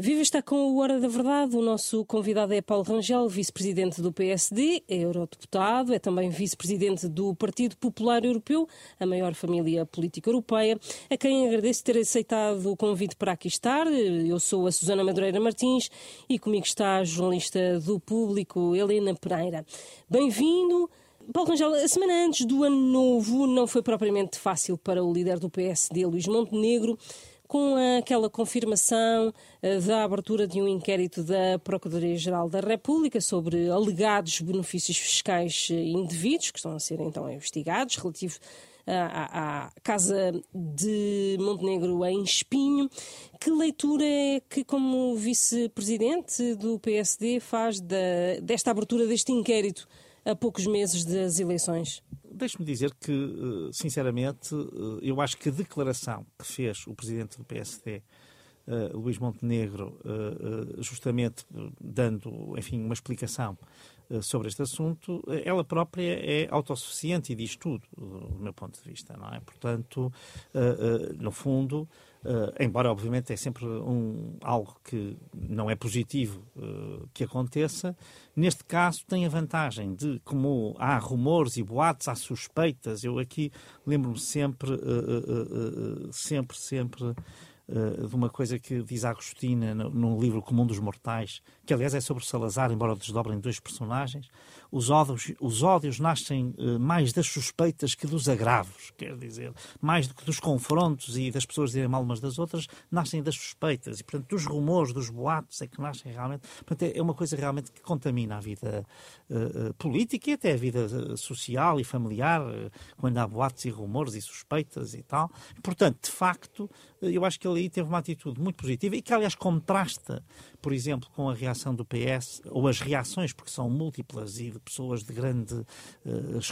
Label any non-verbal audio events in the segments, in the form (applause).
Viva está com o Hora da Verdade. O nosso convidado é Paulo Rangel, vice-presidente do PSD, é eurodeputado, é também vice-presidente do Partido Popular Europeu, a maior família política europeia, a quem agradeço ter aceitado o convite para aqui estar. Eu sou a Susana Madureira Martins e comigo está a jornalista do Público, Helena Pereira. Bem-vindo. Paulo Rangel, a semana antes do ano novo não foi propriamente fácil para o líder do PSD, Luís Montenegro com aquela confirmação eh, da abertura de um inquérito da Procuradoria-Geral da República sobre alegados benefícios fiscais eh, indevidos, que estão a ser então investigados, relativo à, à, Casa de Montenegro em Espinho. Que leitura é que, como vice-presidente do PSD, faz da, desta abertura deste inquérito a poucos meses das eleições? Deixe-me dizer que, eh, sinceramente, eh, eu acho que a declaração que fez o presidente do PSD, eh, Luís Montenegro, justamente dando, enfim, uma explicação sobre este assunto, ela própria é autossuficiente e diz tudo, do meu ponto de vista, não é? Portanto, no fundo, embora, obviamente, é sempre um, algo que não é positivo uh, que aconteça, neste caso tem a vantagem de, como há rumores e boatos, há suspeitas, eu aqui lembro-me sempre, uh, sempre, sempre de uma coisa que diz a Agostina no livro Comum dos Mortais, que aliás é sobre Salazar, embora desdobrem dois personagens, os ódios, os ódios nascem uh, mais das suspeitas que dos agravos, quer dizer, mais do que dos confrontos e das pessoas dizerem mal umas das outras, nascem das suspeitas e, portanto, dos rumores, dos boatos é que nascem realmente. Portanto, é, é uma coisa realmente que contamina a vida uh, política e até a vida social e familiar, quando há boatos e rumores e suspeitas e tal. Portanto, de facto, eu acho que ele aí teve uma atitude muito positiva e que, aliás, contrasta, por exemplo, com a reação do PS, ou as reações, porque são múltiplas e de pessoas de grandes uh,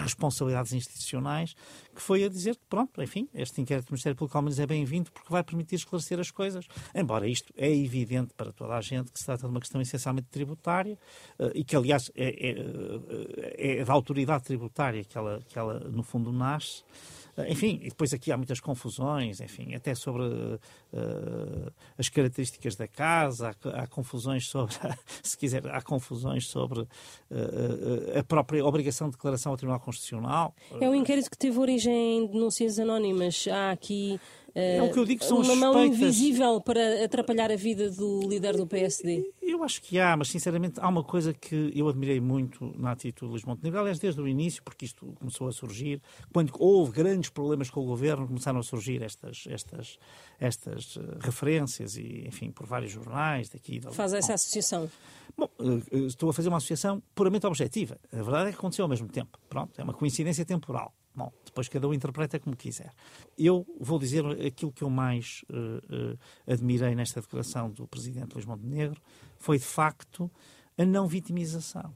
responsabilidades institucionais, que foi a dizer que, pronto, enfim, este inquérito do Ministério Público ao menos é bem-vindo porque vai permitir esclarecer as coisas. Embora isto é evidente para toda a gente que se trata de uma questão essencialmente tributária uh, e que, aliás, é, é, é da autoridade tributária que ela, que ela no fundo, nasce. Enfim, e depois aqui há muitas confusões, enfim, até sobre uh, as características da casa, há, há confusões sobre, (laughs) se quiser, há confusões sobre uh, a própria obrigação de declaração ao Tribunal Constitucional. É um inquérito que teve origem em denúncias anónimas. Há aqui é o que eu digo são uma mão suspeitas. invisível para atrapalhar a vida do líder do PSD? Eu acho que há, mas sinceramente há uma coisa que eu admirei muito na atitude de Luís Montenegro, aliás, desde o início, porque isto começou a surgir, quando houve grandes problemas com o governo, começaram a surgir estas, estas, estas eh, referências, e enfim, por vários jornais daqui. Da... Faz essa associação? Bom, eh, estou a fazer uma associação puramente objetiva. A verdade é que aconteceu ao mesmo tempo. Pronto, é uma coincidência temporal. Bom, depois cada um interpreta como quiser. Eu vou dizer aquilo que eu mais uh, uh, admirei nesta declaração do Presidente Luís Montenegro foi, de facto, a não vitimização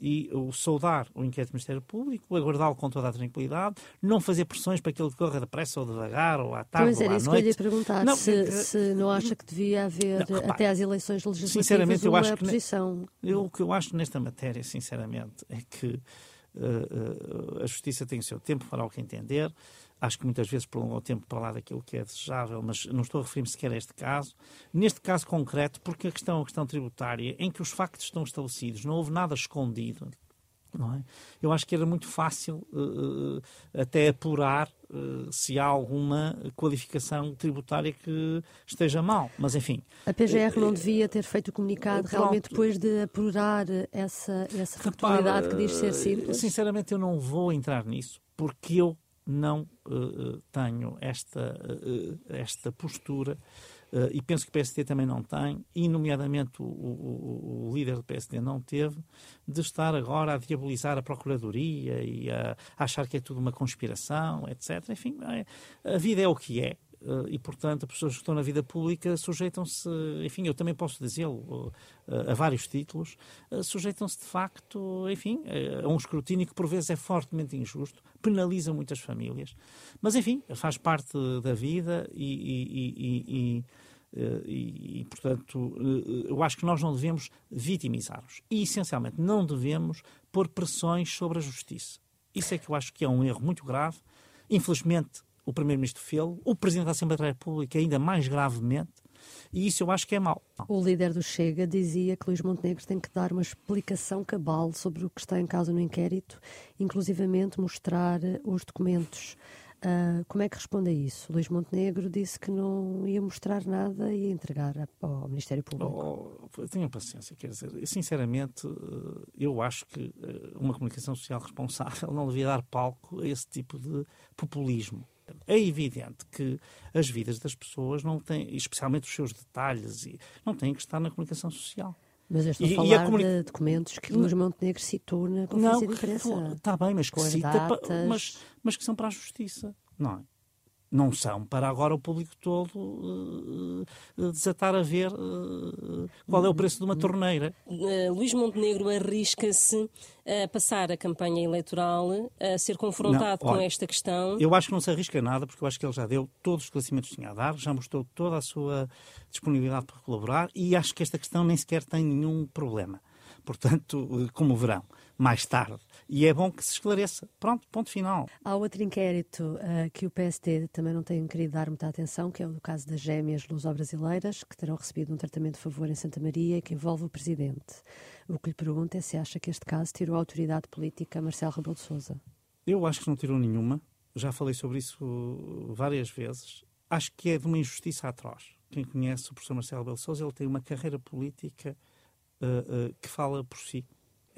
e o saudar o inquérito do Ministério Público, aguardá-lo com toda a tranquilidade, não fazer pressões para que ele corra depressa ou devagar, ou à tarde pois ou à noite. Pois era isso que eu ia perguntar, não, se, é se, não acha que devia haver, não, repare, até às eleições legislativas, sinceramente, eu acho posição... Que, eu, o que eu acho nesta matéria, sinceramente, é que a justiça tem o seu tempo para o que entender. Acho que muitas vezes prolonga o tempo para lá daquilo que é desejável, mas não estou a referir-me sequer a este caso. Neste caso concreto, porque a questão é uma questão tributária, em que os factos estão estabelecidos, não houve nada escondido. É? Eu acho que era muito fácil uh, até apurar uh, se há alguma qualificação tributária que esteja mal. Mas, enfim. A PGR uh, não devia ter feito o comunicado pronto. realmente depois de apurar essa, essa factualidade que diz ser simples? Sinceramente, eu não vou entrar nisso, porque eu não tenho esta, esta postura Uh, e penso que o PSD também não tem, e nomeadamente o, o, o, líder do PSD não teve, de estar agora a diabolizar a Procuradoria e a, a achar que é tudo uma conspiração, etc. Enfim, é, a vida é o que é. Uh, e, portanto, as pessoas que estão na vida pública sujeitam-se, enfim, eu também posso dizê-lo, uh, a vários títulos, sujeitam-se de facto, enfim, a um escrutínio que por vezes é fortemente injusto, penaliza muitas famílias, mas enfim, faz parte da vida e, e, e, e, portanto, eu acho que nós não devemos vitimizar-nos. E, essencialmente, não devemos pôr pressões sobre a justiça. Isso é que eu acho que é um erro muito grave. Infelizmente, o Primeiro-Ministro fez, o Presidente da Assembleia da República ainda mais gravemente, E isso eu acho que é mau. O líder do Chega dizia que Luís Montenegro tem que dar uma explicação cabal sobre o que está em causa no inquérito, inclusivamente mostrar os documentos. Uh, como é que responde a isso? Luís Montenegro disse que não ia mostrar nada e ia entregar ao Ministério Público. Oh, tenha paciência, quer dizer, sinceramente, eh, eu acho que eh, uma comunicação social responsável não devia dar palco a esse tipo de populismo. É evidente que as vidas das pessoas não têm, especialmente os seus detalhes, não têm que estar na comunicação social. Mas eu estou a falar a comuni... de documentos que Luís Montenegro citou na conferência não, de imprensa. Está bem, mas que cita, mas, mas que são para a justiça, não é? Não são para agora o público todo uh, desatar a ver uh, qual é o preço de uma torneira. Uh, Luís Montenegro arrisca-se a passar a campanha eleitoral a ser confrontado não, olha, com esta questão. Eu acho que não se arrisca nada, porque eu acho que ele já deu todos os esclarecimentos que tinha a dar, já mostrou toda a sua disponibilidade para colaborar e acho que esta questão nem sequer tem nenhum problema. Portanto, como verão mais tarde. E é bom que se esclareça. Pronto, ponto final. Há outro inquérito uh, que o PSD também não tem querido dar muita atenção, que é o do caso das gêmeas luso-brasileiras, que terão recebido um tratamento de favor em Santa Maria, que envolve o Presidente. O que lhe pergunto é se acha que este caso tirou a autoridade política a Marcelo Rebelo de Sousa. Eu acho que não tirou nenhuma. Já falei sobre isso várias vezes. Acho que é de uma injustiça atroz. Quem conhece o professor Marcelo Rebelo de Sousa, ele tem uma carreira política uh, uh, que fala por si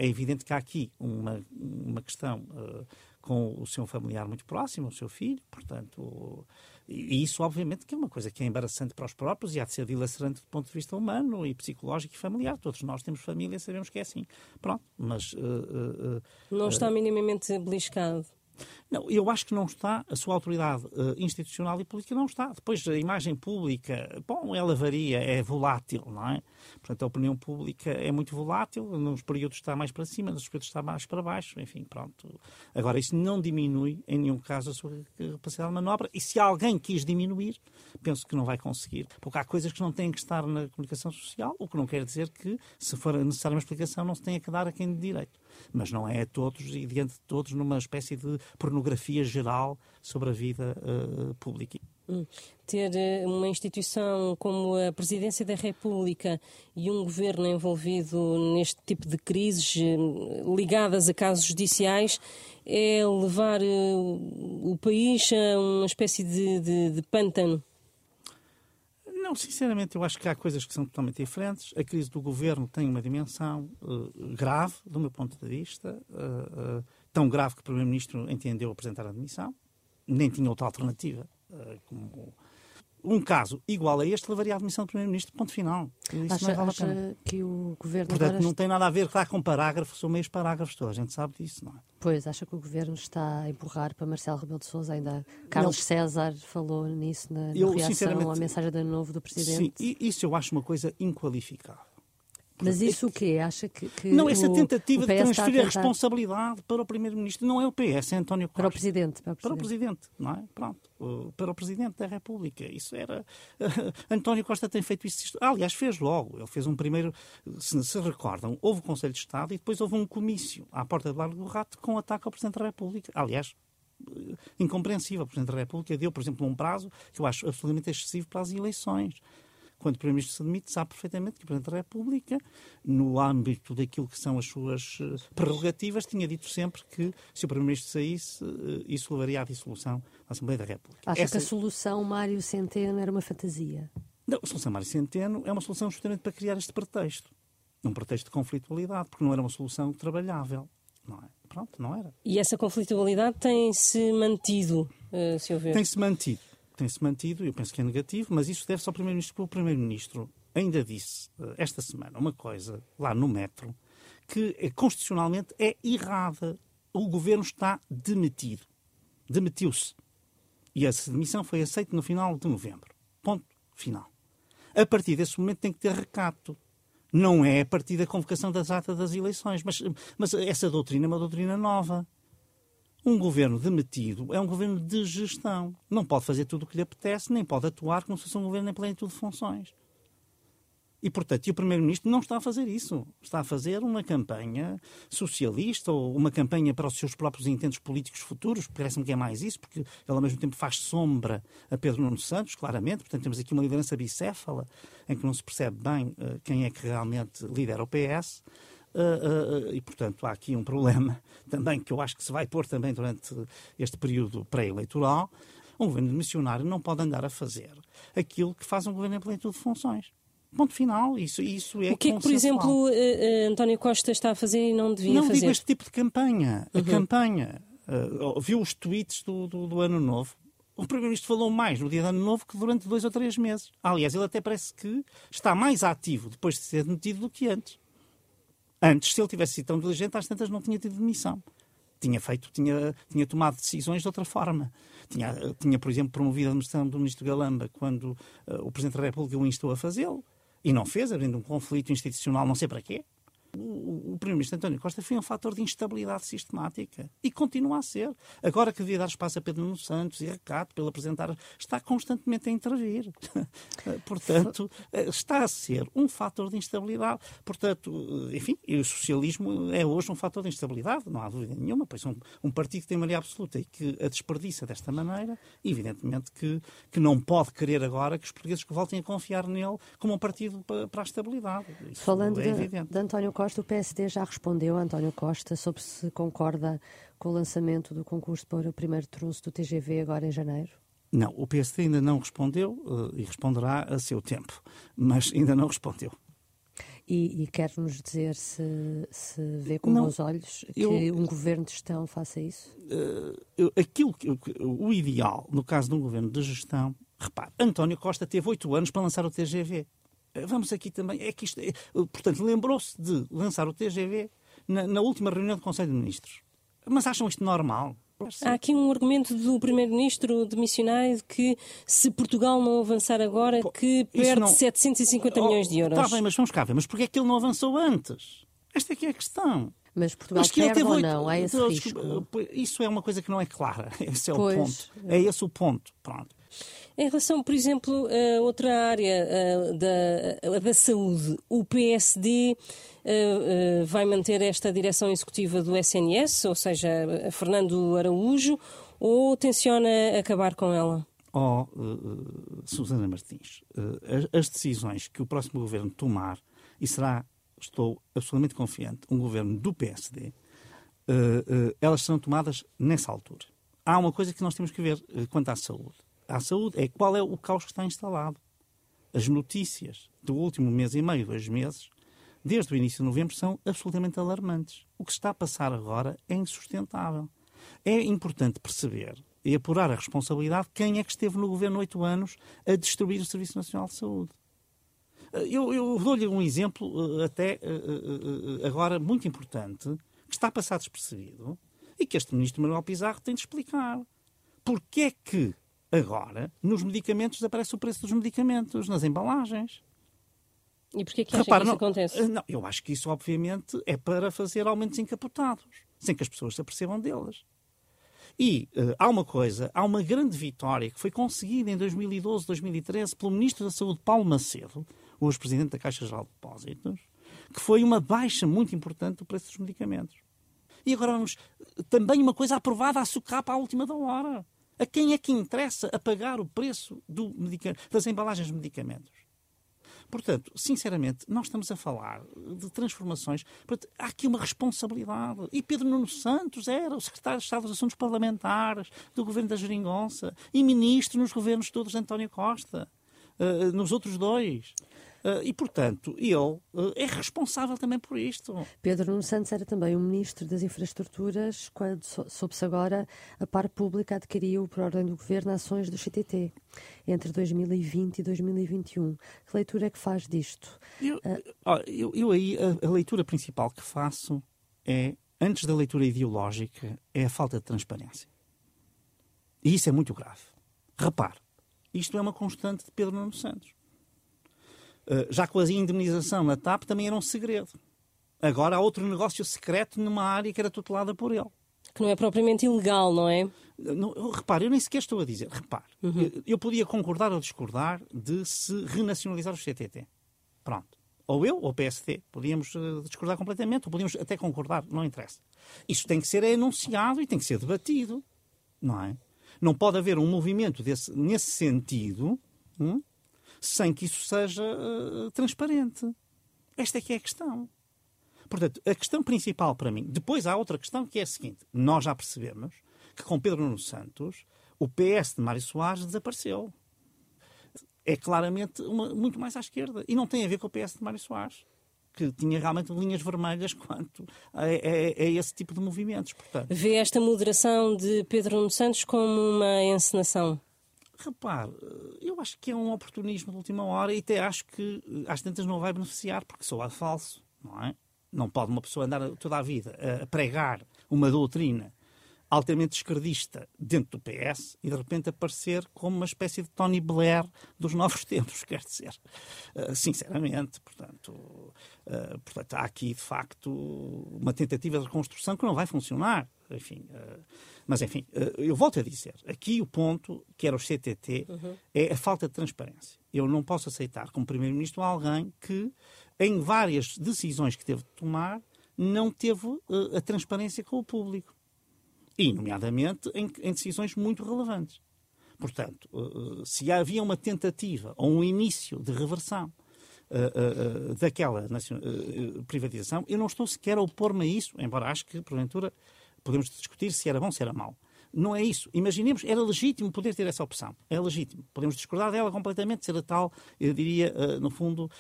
é evidente que há aqui uma, uma questão uh, com o seu familiar muito próximo, o seu filho, portanto, e isso obviamente que é uma coisa que é embaraçante para os próprios e há de ser dilacerante do ponto de vista humano e psicológico e familiar. Todos nós temos família, sabemos que é assim. Pronto, mas... Uh, uh, Não está minimamente beliscado. Não, eu acho que não está, a sua autoridade uh, institucional e política não está. Depois, a imagem pública, bom, ela varia, é volátil, não é? Portanto, a opinião pública é muito volátil, nos períodos está mais para cima, nos períodos está mais para baixo, enfim, pronto. Agora, isso não diminui, em nenhum caso, a sua capacidade de manobra, e se alguém quis diminuir, penso que não vai conseguir, porque há coisas que não têm que estar na comunicação social, o que não quer dizer que, se for necessária uma explicação, não se tenha que dar a quem de direito. Mas não é a todos e diante de todos numa espécie de pornografia geral sobre a vida uh, pública. Hum. Ter eh, uma instituição como a Presidência da República e um governo envolvido neste tipo de crises eh, ligadas a casos judiciais é levar o país a uma espécie de, de, de pântano. Não, sinceramente, eu acho que há coisas que são totalmente diferentes. A crise do governo tem uma dimensão uh, grave, do meu ponto de vista, uh, uh, tão grave que o Primeiro-Ministro entendeu apresentar a admissão. Nem tinha outra alternativa. como um caso igual a este levaria à admissão do Primeiro-Ministro, ponto final. Isso acha, não é acha que o Governo... Portanto, agora... não tem nada a ver está com parágrafos ou meios parágrafos, toda a gente sabe disso, não é? Pois, acha que o Governo está a empurrar para Marcelo Rebelo de Sousa, ainda Carlos não. César falou nisso na, na eu, reação à mensagem de novo do Presidente. Sim, isso eu acho uma coisa inqualificável. Mas isso o quê? Acha que, que Não, essa tentativa de transferir a, a, responsabilidade para o Primeiro-Ministro não é o PS, é António Costa. Para o Presidente. Para o Presidente, para o presidente não é? Pronto. Para o Presidente da República. Isso era... (laughs) António Costa tem feito isso. Aliás, fez logo. Ele fez um primeiro... Se se recordam, houve o Conselho de Estado e depois houve um comício à porta do Largo do Rato com ataque ao Presidente da República. Aliás, incompreensível. O Presidente da República deu, por exemplo, um prazo que eu acho absolutamente excessivo para as eleições quando o Primeiro-Ministro se demite, sabe perfeitamente que o Presidente da República, no âmbito daquilo que são as suas eh, prerrogativas, tinha dito sempre que se o Primeiro-Ministro saísse, eh, isso levaria à dissolução da Assembleia da República. Acha Essa... que a solução Mário Centeno era uma fantasia? Não, a solução Mário Centeno é uma solução justamente para criar este pretexto. Um pretexto de conflitualidade, porque não era uma solução trabalhável. Não é? Pronto, não era. E essa conflitualidade tem-se mantido, uh, se houver? Tem-se mantido tem-se mantido, eu penso que é negativo, mas isso deve-se ao Primeiro-Ministro, porque o Primeiro-Ministro ainda disse eh, esta semana uma coisa lá no metro que eh, constitucionalmente é errada. O governo está demitido. Demitiu-se. E essa demissão foi aceita no final de novembro. Ponto final. A partir desse momento tem que ter recato. Não é a partir da convocação das atas das eleições. Mas, mas essa doutrina é uma doutrina nova. Um governo demitido é um governo de gestão. Não pode fazer tudo o que lhe apetece, nem pode atuar como se fosse um governo em plenitude de funções. E, portanto, e o Primeiro-Ministro não está a fazer isso. Está a fazer uma campanha socialista ou uma campanha para os seus próprios intentos políticos futuros. Parece-me que é mais isso, porque ele, ao mesmo tempo, faz sombra a Pedro Nuno Santos, claramente. Portanto, temos aqui uma liderança bicéfala, em que não se percebe bem uh, quem é que realmente lidera o PS. Uh, uh, e, portanto, há aqui um problema (laughs) também que eu acho que se vai pôr também durante este período pré-eleitoral. Um governo missionário não pode andar a fazer aquilo que faz um governo em plenitude de funções. Ponto final. Isso, isso é O que é que, por exemplo, uh, uh, António Costa está a fazer e não devia não fazer? Não digo este tipo de campanha. Uhum. A campanha. Uh, viu os tweets do, do, do Ano Novo. O Primeiro-Ministro falou mais no dia de Ano Novo que durante dois ou três meses. Aliás, ele até parece que está mais ativo depois de ser demitido do que antes. Antes, se ele tivesse sido tão diligente, às tantas não tinha tido demissão. Tinha feito, tinha, tinha tomado decisões de outra forma. Tinha, tinha por exemplo, promovido a demissão do Ministro Galamba quando uh, o Presidente da República o instou a fazê-lo. E não fez, abrindo um conflito institucional, não sei para quê. O, o Primeiro-Ministro António Costa foi um fator de instabilidade sistemática e continua a ser. Agora que devia dar espaço a Pedro Nuno Santos e a Cato pelo apresentar, está constantemente a intervir. (laughs) Portanto, está a ser um fator de instabilidade. Portanto, enfim, o socialismo é hoje um fator de instabilidade, não há dúvida nenhuma, pois um, um partido que tem maioria absoluta e que a desperdiça desta maneira, evidentemente que, que não pode querer agora que os portugueses voltem a confiar nele como um partido para, para a estabilidade. Isso Falando é de, de António Costa, Costa, o PSD já respondeu a António Costa sobre se concorda com o lançamento do concurso para o primeiro trunço do TGV agora em janeiro? Não, o PSD ainda não respondeu uh, e responderá a seu tempo, mas ainda não respondeu. E, e quer-nos dizer se, se vê com não, bons olhos que eu, um governo de gestão faça isso? Uh, aquilo que, o ideal, no caso de um governo de gestão, repare, António Costa teve oito anos para lançar o TGV. Vamos aqui também. É que isto, é, portanto, lembrou-se de lançar o TGV na, na, última reunião do Conselho de Ministros. Mas acham isto normal? Há aqui um argumento do Primeiro-Ministro de missionário de que se Portugal não avançar agora, Pô, que perde não... 750 oh, milhões de euros. Está bem, mas vamos cá ver. Mas porquê é que ele não avançou antes? Esta é que é a questão. Mas Portugal mas perde ou não? Há esse risco? Isso é uma coisa que não é clara. (laughs) Esse é pois. o ponto. É esse o ponto. Pronto. Em relação, por exemplo, a outra área da, da saúde, o PSD a, vai manter esta direção executiva do SNS, ou seja, Fernando Araújo, ou tenciona acabar com ela? Oh, uh, Susana Martins, uh, as, as decisões que o próximo governo tomar, e será, estou absolutamente confiante, um governo do PSD, uh, elas serão tomadas nessa altura. Há uma coisa que nós temos que ver quanto à saúde à saúde é qual é o caos que está instalado. As notícias do último mês e meio, dois meses, desde o início de novembro, são absolutamente alarmantes. O que está a passar agora é insustentável. É importante perceber e apurar a responsabilidade de quem é que esteve no governo oito anos a destruir o Serviço Nacional de Saúde. Eu, eu dou-lhe um exemplo eh, até eh, eh, agora muito importante, que está a passar despercebido e que este ministro Manuel Pizarro tem de explicar. Porquê é que Agora, nos medicamentos desaparece o preço dos medicamentos, nas embalagens. E porquê que Repara, que isso não, acontece? Eh, não, eu acho que isso, obviamente, é para fazer aumentos encapotados, sem que as pessoas se apercebam deles. E uh, há uma coisa, há uma grande vitória que foi conseguida em 2012, 2013 pelo Ministro da Saúde, Paulo Macedo, hoje Presidente da Caixa Geral de Depósitos, que foi uma baixa muito importante do preço dos medicamentos. E agora vamos. Também uma coisa aprovada a socar para a última da hora. A quem é que interessa a pagar o preço das embalagens de medicamentos? Portanto, sinceramente, nós estamos a falar de transformações. Há aqui uma responsabilidade. E Pedro Nuno Santos era o secretário de Estado dos Assuntos Parlamentares do governo da Geringonça e ministro nos governos todos de António Costa, uh, nos outros dois. Uh, e, portanto, ele uh, é responsável também por isto. Pedro Nuno Santos era também o Ministro das Infraestruturas quando soube-se agora a par pública adquiriu, por ordem do Governo, ações do CTT entre 2020 e 2021. Que leitura é que faz disto? Eu, uh, eu, eu aí, a, a leitura principal que faço é, antes da leitura ideológica, é a falta de transparência. E isso é muito grave. Repare, isto é uma constante de Pedro Nuno Santos. Eh, já com a indemnização na TAP também era um segredo. Agora há outro negócio secreto numa área que era tutelada por ele. Que não é propriamente ilegal, não é? Não, repare, eu nem sequer estou a dizer. Repare, uhum. eu, eu podia concordar ou discordar de se renacionalizar o CTT. Pronto. Ou eu ou o PSD. Podíamos uh, discordar completamente, ou podíamos até concordar, não interessa. Isso tem que ser enunciado e tem que ser debatido, não é? Não pode haver um movimento desse, nesse sentido hum, sem que isso seja uh, transparente. Esta é que é a questão. Portanto, a questão principal para mim. Depois há outra questão que é a seguinte: nós já percebemos que com Pedro Nuno Santos o PS de Mário Soares desapareceu. É claramente uma, muito mais à esquerda. E não tem a ver com o PS de Mário Soares que tinha realmente linhas vermelhas quanto a, a, a, esse tipo de movimentos. Portanto, Vê esta moderação de Pedro Nuno Santos como uma encenação? Repare, eu acho que é um oportunismo de última hora e até acho que às tantas não vai beneficiar, porque sou falso, não é? Não pode uma pessoa andar toda a vida a pregar uma doutrina altamente esquerdista dentro do PS e de repente aparecer como uma espécie de Tony Blair dos novos (laughs) tempos, quer dizer. Uh, sinceramente, portanto, portanto, há aqui de facto uma tentativa de reconstrução que não vai funcionar. Enfim, uh, mas enfim, eu volto a dizer, aqui o ponto, que era o CTT, uhum. é a falta de transparência. Eu não posso aceitar como Primeiro-Ministro alguém que, em várias decisões que teve de tomar, não teve a transparência com o público e, nomeadamente, em, em decisões muito relevantes. Portanto, uh, se havia uma tentativa ou um início de reversão uh, uh, daquela privatização, eu não estou sequer a opor-me a isso, embora acho que, porventura, podemos discutir se era bom, se era mau. Não é isso. Imaginemos, era legítimo poder ter essa opção. É legítimo. Podemos discordar dela completamente, ser a tal, eu diria, no fundo,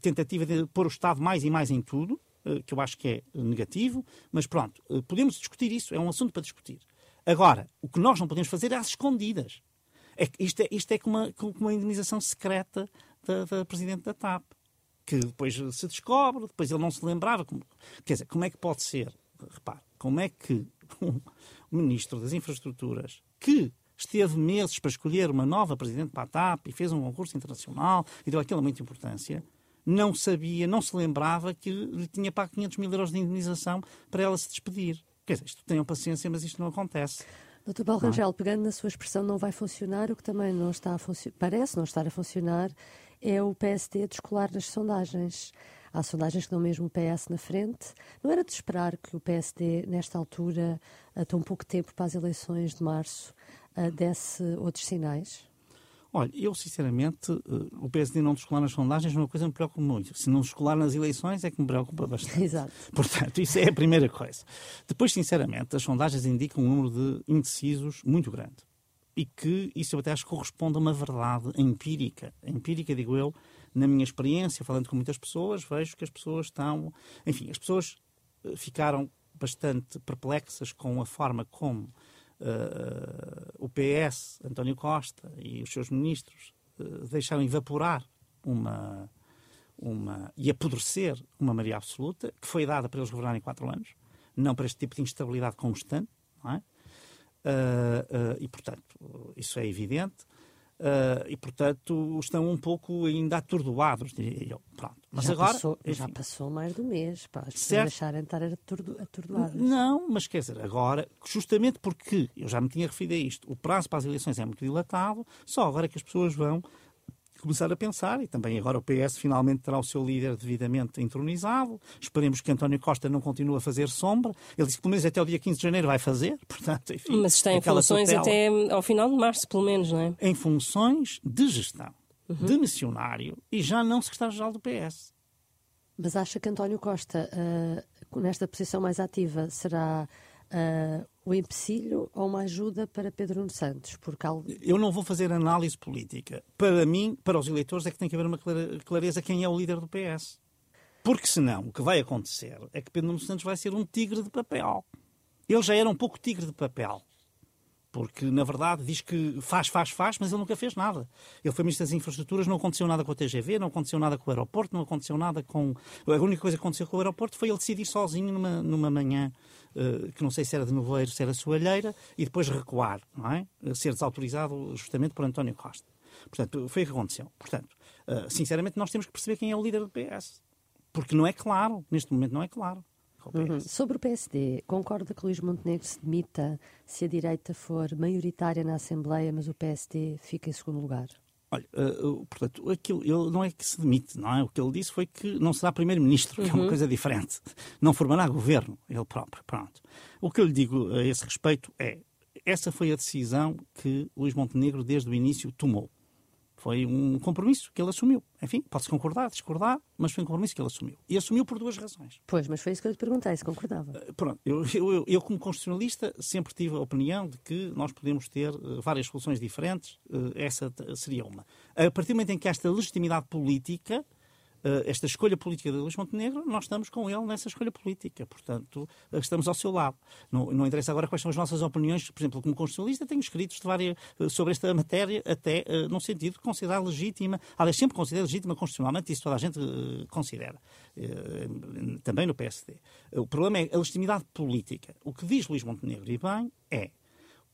tentativa de pôr o Estado mais e mais em tudo, eh, que eu acho que é negativo, mas pronto, eh, podemos discutir isso, é um assunto para discutir. Agora, o que nós não podemos fazer é às escondidas. É, isto, é, isto é como uma, como uma indemnização secreta da, da Presidente da TAP, que depois se descobre, depois ele não se lembrava. Como, quer dizer, como é que pode ser? Repare, como é que um Ministro das Infraestruturas, que esteve meses para escolher uma nova Presidente para a TAP e fez um concurso internacional e deu aquela muita importância, não sabia, não se lembrava que lhe tinha pago 500 mil euros de indemnização para ela se despedir. Quer dizer, isto tenham paciência, mas isto não acontece. Doutor Paulo é? Rangel, pegando na sua expressão não vai funcionar, o que também não está a parece não estar a funcionar é o PSD descolar nas sondagens. Há sondagens que dão mesmo o PS na frente. Não era de esperar que o PSD, nesta altura, a tão pouco tempo para as eleições de março, desse outros sinais? Olha, eu sinceramente, uh, o PSD não descolar nas sondagens é uma coisa que me preocupa muito. Se não descolar nas eleições é que me preocupa bastante. (laughs) Exato. Portanto, isso é a primeira coisa. Depois, sinceramente, as sondagens indicam um número de indecisos muito grande. E que isso eu até acho que corresponde a uma verdade empírica. Empírica, digo eu, na minha experiência, falando com muitas pessoas, vejo que as pessoas estão. Enfim, as pessoas eh, ficaram bastante perplexas com a forma como uh, o PS, António Costa e os seus ministros uh, deixaram evaporar uma, uma e apodrecer uma maioria absoluta que foi dada para eles governarem quatro anos, não para este tipo de instabilidade constante, não é? Uh, e, portanto, isso é evidente. Uh, e, portanto, estão um pouco ainda atordoados, diria eu. Pronto. Mas já agora. Passou, enfim, já passou mais do mês, para as pessoas deixarem de estar atordoadas. Não, mas quer dizer, agora, justamente porque eu já me tinha referido a isto, o prazo para as eleições é muito dilatado, só agora é que as pessoas vão começar a pensar, e também agora o PS finalmente terá o seu líder devidamente entronizado. Esperemos que António Costa não continue a fazer sombra. Ele disse que pelo menos até o dia 15 de janeiro vai fazer, (laughs) portanto, enfim. Mas está em funções tutela. até ao final de março, pelo menos, não é? Em funções de gestão, uhum. de missionário e já não secretário-geral do PS. Mas acha que António Costa, uh, nesta posição mais ativa, será uh, o empecilho ou uma ajuda para Pedro Nuno Santos? Porque. Eu não vou fazer análise política. Para mim, para os eleitores, é que tem que haver uma clareza quem é o líder do PS. Porque senão, o que vai acontecer é que Pedro Nuno Santos vai ser um tigre de papel. Ele já era um pouco tigre de papel porque na verdade diz que faz, faz, faz, mas ele nunca fez nada. Ele foi Ministro das Infraestruturas, não aconteceu nada com a TGV, não aconteceu nada com o aeroporto, não aconteceu nada com. A única coisa que aconteceu com o aeroporto foi ele decidir sozinho numa, numa manhã, uh, que não sei se era de Noveiro, se era soalheira, e depois recuar, não é? Ser desautorizado justamente por António Costa. Portanto, foi o que aconteceu. Portanto, uh, sinceramente, nós temos que perceber quem é o líder do PS. Porque não é claro, neste momento não é claro. Uhum. Sobre o PSD, concorda que Luís Montenegro se demita se a direita for maioritária na Assembleia, mas o PSD fica em segundo lugar? Olha, uh, portanto, aquilo, ele não é que se demite, não é? O que ele disse foi que não será primeiro-ministro, que uhum. é uma uhum. coisa diferente. Não formará governo, ele próprio. Pronto. O que eu lhe digo a esse respeito é, essa foi a decisão que Luís Montenegro, desde o início, tomou. Foi um compromisso que ele assumiu. Enfim, pode-se concordar, discordar, mas foi um compromisso que ele assumiu. E assumiu por duas razões. Pois, mas foi isso que eu lhe perguntei, se concordava. Uh, pronto, eu, eu, eu, como constitucionalista, sempre tive a opinião de que nós podemos ter uh, várias soluções diferentes. Uh, essa seria uma. A partir do momento em que esta legitimidade política eh, esta escolha política de Luís Montenegro, nós estamos com ele nessa escolha política. Portanto, eh, estamos ao seu lado. Não, não interessa agora quais são as nossas opiniões. Por exemplo, como constitucionalista, tenho escritos várias, eh, sobre esta matéria, até uh, no sentido de considerar legítima. Aliás, sempre considero legítima constitucionalmente, isso toda a gente uh, considera. Uh, também no PSD. O problema é a legitimidade política. O que diz Luís Montenegro, e bem, é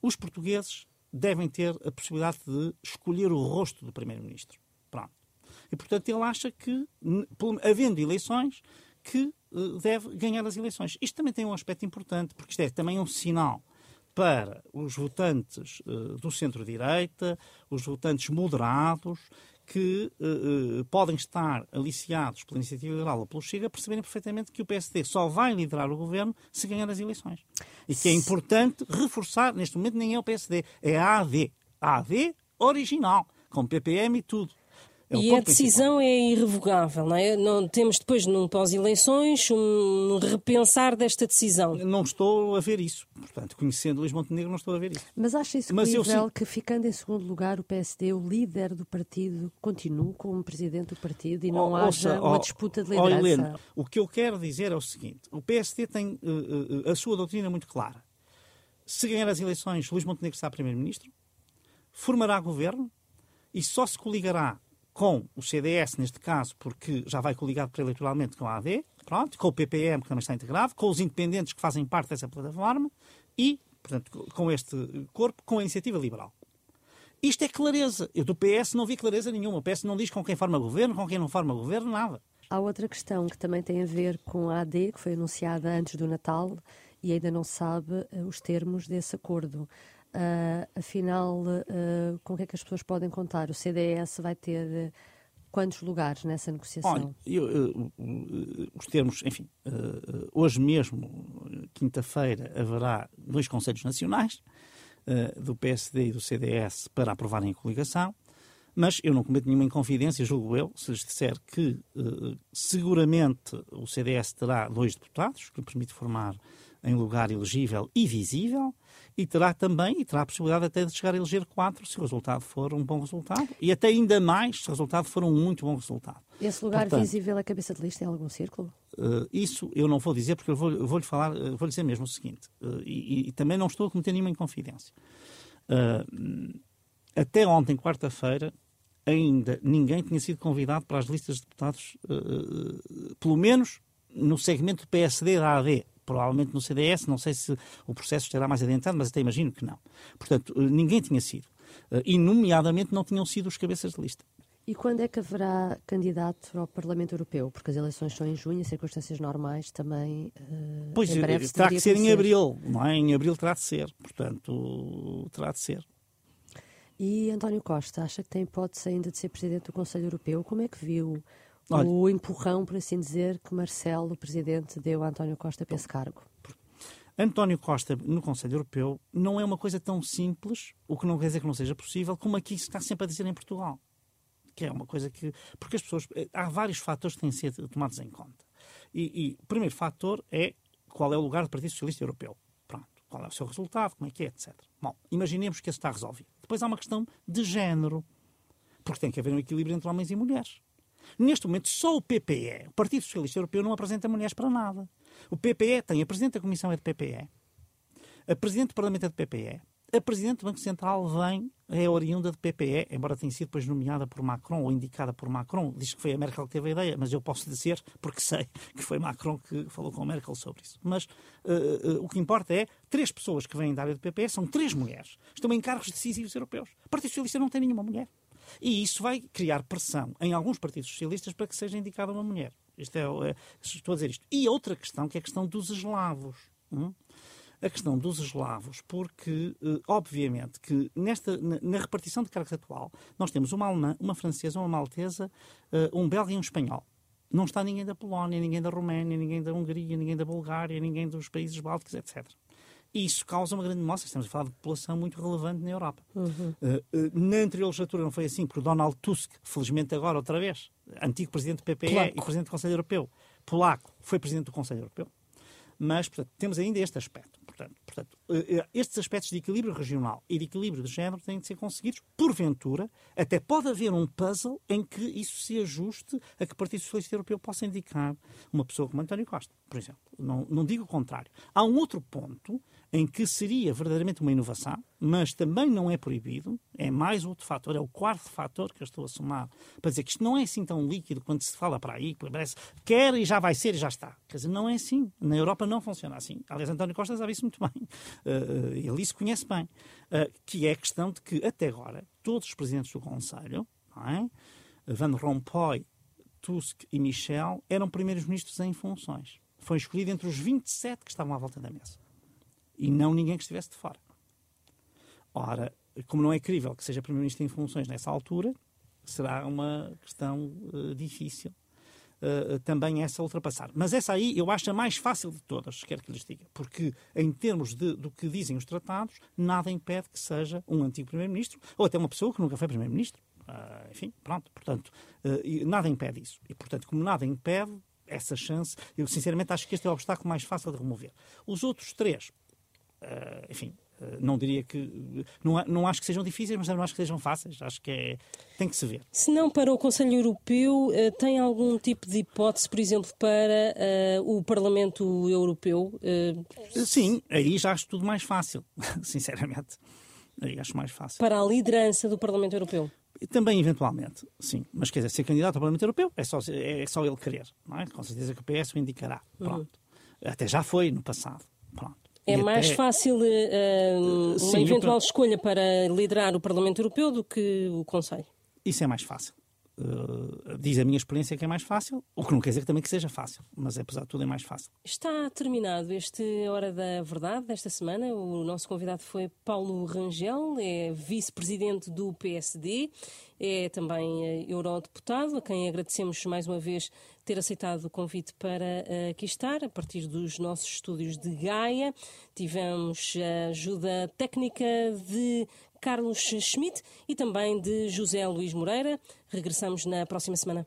os portugueses devem ter a possibilidade de escolher o rosto do Primeiro-Ministro. Pronto. E, portanto, ele acha que, havendo eleições, que eh, deve ganhar as eleições. Isto também tem um aspecto importante, porque isto é também um sinal para os votantes uh, do centro-direita, os votantes moderados, que uh, podem estar aliciados pela iniciativa liberal ou pelo Chega, perceberem perfeitamente que o PSD só vai liderar o governo se ganhar as eleições. E que é importante reforçar, neste momento nem é o PSD, é a AD. A AD original, com PPM e tudo. É e a decisão principal. é irrevogável, não é? Não, temos depois, num pós-eleições, um repensar desta decisão. Não estou a ver isso. Portanto, conhecendo Luís Montenegro, não estou a ver isso. Mas acha isso Mas eu, que, ficando em segundo lugar, o PSD, o líder do partido, continue como presidente do partido e não oh, haja ouça, uma oh, disputa de liderança? Oh, Helena, o que eu quero dizer é o seguinte. O PSD tem uh, uh, a sua doutrina muito clara. Se ganhar as eleições, Luís Montenegro será primeiro-ministro, formará governo e só se coligará com o CDS, neste caso, porque já vai coligado pré-eleitoralmente com a AD, pronto, com o PPM, que também está integrado, com os independentes que fazem parte dessa plataforma e, portanto, com este corpo, com a iniciativa liberal. Isto é clareza. Eu do PS não vi clareza nenhuma. O PS não diz com quem forma governo, com quem não forma governo, nada. Há outra questão que também tem a ver com a AD, que foi anunciada antes do Natal e ainda não sabe eh, os termos desse acordo. Uh, afinal, uh, com o que é que as pessoas podem contar? O CDS vai ter uh, quantos lugares nessa negociação? Olha, eu, os termos, enfim, hoje mesmo, quinta-feira, haverá dois Conselhos Nacionais, do PSD e do CDS, para aprovarem a coligação. Mas eu não cometo nenhuma inconfidência, julgo eu, se lhes disser que seguramente o CDS terá dois deputados, que permite formar em lugar elegível e visível, e terá também, e terá a possibilidade até de chegar a eleger quatro se o resultado for um bom resultado, e até ainda mais se o resultado for um muito bom resultado. Esse lugar Portanto, visível é cabeça de lista em algum círculo? Uh, isso eu não vou dizer, porque eu vou-lhe vou falar, uh, vou dizer mesmo o seguinte, uh, e, e, também não estou a cometer nenhuma inconfidência. até ontem, quarta-feira, ainda ninguém tinha sido convidado para as listas de deputados, pelo menos no segmento do PSD da AD provavelmente no CDS, não sei se o processo estará mais adiantado, mas até imagino que não. Portanto, eh, ninguém tinha sido. Eh, e, nomeadamente, não tinham sido os cabeças de lista. E quando é que haverá candidato ao Parlamento Europeu? Porque as eleições são em junho, em circunstâncias normais também. Uh, pois, terá que ser em abril, não é? Em abril terá de ser, portanto, terá de ser. E António Costa, acha que tem hipótese ainda de ser Presidente do Conselho Europeu? Como é que viu Olha, o empurrão, por assim dizer, que Marcelo, o presidente, deu a António Costa para esse cargo? António Costa no Conselho Europeu não é uma coisa tão simples, o que não quer dizer que não seja possível, como aqui se está sempre a dizer em Portugal. Que é uma coisa que. Porque as pessoas. Eh, há vários fatores que têm de ser tomados em conta. E, e o primeiro fator é qual é o lugar do Partido Socialista Europeu. Pronto. Qual é o seu resultado, como é que é, etc. Bom, imaginemos que isso está resolvido. Depois há uma questão de género. Porque tem que haver um equilíbrio entre homens e mulheres. Neste momento, só o PPE, o Partido Socialista Europeu, não apresenta mulheres para nada. O PPE tem a Presidente da Comissão é de PPE, a Presidente do Parlamento é de PPE, a Presidente do Banco Central vem, é oriunda de PPE, embora tenha sido depois nomeada por Macron ou indicada por Macron. Diz que foi a Merkel que teve a ideia, mas eu posso dizer, porque sei que foi Macron que falou com a Merkel sobre isso. Mas uh, uh, o que importa é, três pessoas que vêm da área do PPE são três mulheres. Estão em cargos decisivos europeus. O Partido Socialista não tem nenhuma mulher. E isso vai criar pressão em alguns partidos socialistas para que seja indicada uma mulher. Isto é, é, estou a dizer isto. E outra questão, que é a questão dos eslavos. Hum? a questão dos eslavos, porque, uh, obviamente, que nesta, na, na, repartição de cargos atual, nós temos uma alemã, uma francesa, uma maltesa, uh, um belga e um espanhol. Não está ninguém da Polónia, ninguém da Roménia, ninguém da Hungria, ninguém da Bulgária, ninguém dos países bálticos, etc. E isso causa uma grande mostra. Estamos a falar de população muito relevante na Europa. Uhum. Uh, uh, na anterior legislatura não foi assim, porque o Donald Tusk, felizmente agora outra vez, antigo presidente do PPE Polaco. e presidente do Conselho Europeu, polaco, foi presidente do Conselho Europeu. Mas, portanto, temos ainda este aspecto. Portanto, portanto, eh, estes aspectos de equilíbrio regional e de equilíbrio de género têm de ser conseguidos, porventura, até pode haver um puzzle em que isso se ajuste a que o Partido Socialista Europeu possa indicar uma pessoa como António Costa, por exemplo. Não, não digo o contrário. Há um outro ponto em que seria verdadeiramente uma inovação, mas também não é proibido, é mais outro fator, é o quarto fator que eu estou a somar, para dizer que isto não é assim tão líquido quando se fala para aí, parece quer e já vai ser e já está. Quer dizer, não é assim. Na Europa não funciona assim. Aliás, António Costa sabe isso muito bem. Uh, ele isso conhece bem. Uh, que é a questão de que, até agora, todos os presidentes do Conselho, é? Van Rompuy, Tusk e Michel, eram primeiros ministros em funções. Foi escolhido entre os 27 que estavam à volta da mesa e não ninguém que estivesse de fora. Ora, como não é crível que seja Primeiro-Ministro em funções nessa altura, será uma questão uh, difícil uh, também essa ultrapassar. Mas essa aí eu acho a mais fácil de todas, quero que lhes diga, porque em termos de, do que dizem os tratados, nada impede que seja um antigo Primeiro-Ministro ou até uma pessoa que nunca foi Primeiro-Ministro. Uh, enfim, pronto, portanto, nada impede isso. E, portanto, como nada impede essa chance, eu sinceramente acho que este é o obstáculo mais fácil de remover. Os outros três, enfim, uh, não diria que. Não, não acho que sejam difíceis, mas não acho que sejam fáceis. Acho que é, tem que se ver. Se não para o Conselho Europeu, uh, tem algum tipo de hipótese, por exemplo, para o Parlamento Europeu? Sim, aí já acho tudo mais fácil, (laughs) sinceramente. Aí acho mais fácil. Para a liderança do Parlamento Europeu? Também, eventualmente, sim. Mas quer dizer, ser candidato ao Parlamento Europeu é só, é só ele querer. Não é? Com certeza que o PS o indicará. Uhum. Pronto. Uhum. Até já foi no passado. Pronto. É e mais fácil uh, uma eventual escolha para liderar o Parlamento Europeu do que o Conselho? Isso é mais fácil. Uh, diz a minha experiência que é mais fácil, o que não quer dizer também que seja fácil, mas apesar de tudo é mais fácil. Está terminado este Hora da Verdade desta semana. O nosso convidado foi Paulo Rangel, é vice-presidente do PSD, é também eh, eurodeputado, a quem agradecemos mais uma vez ter aceitado o convite para uh, aqui estar, a partir dos nossos estúdios de Gaia. Tivemos a ajuda técnica de Carlos Schmidt e também de José Luís Moreira. Regressamos na próxima semana.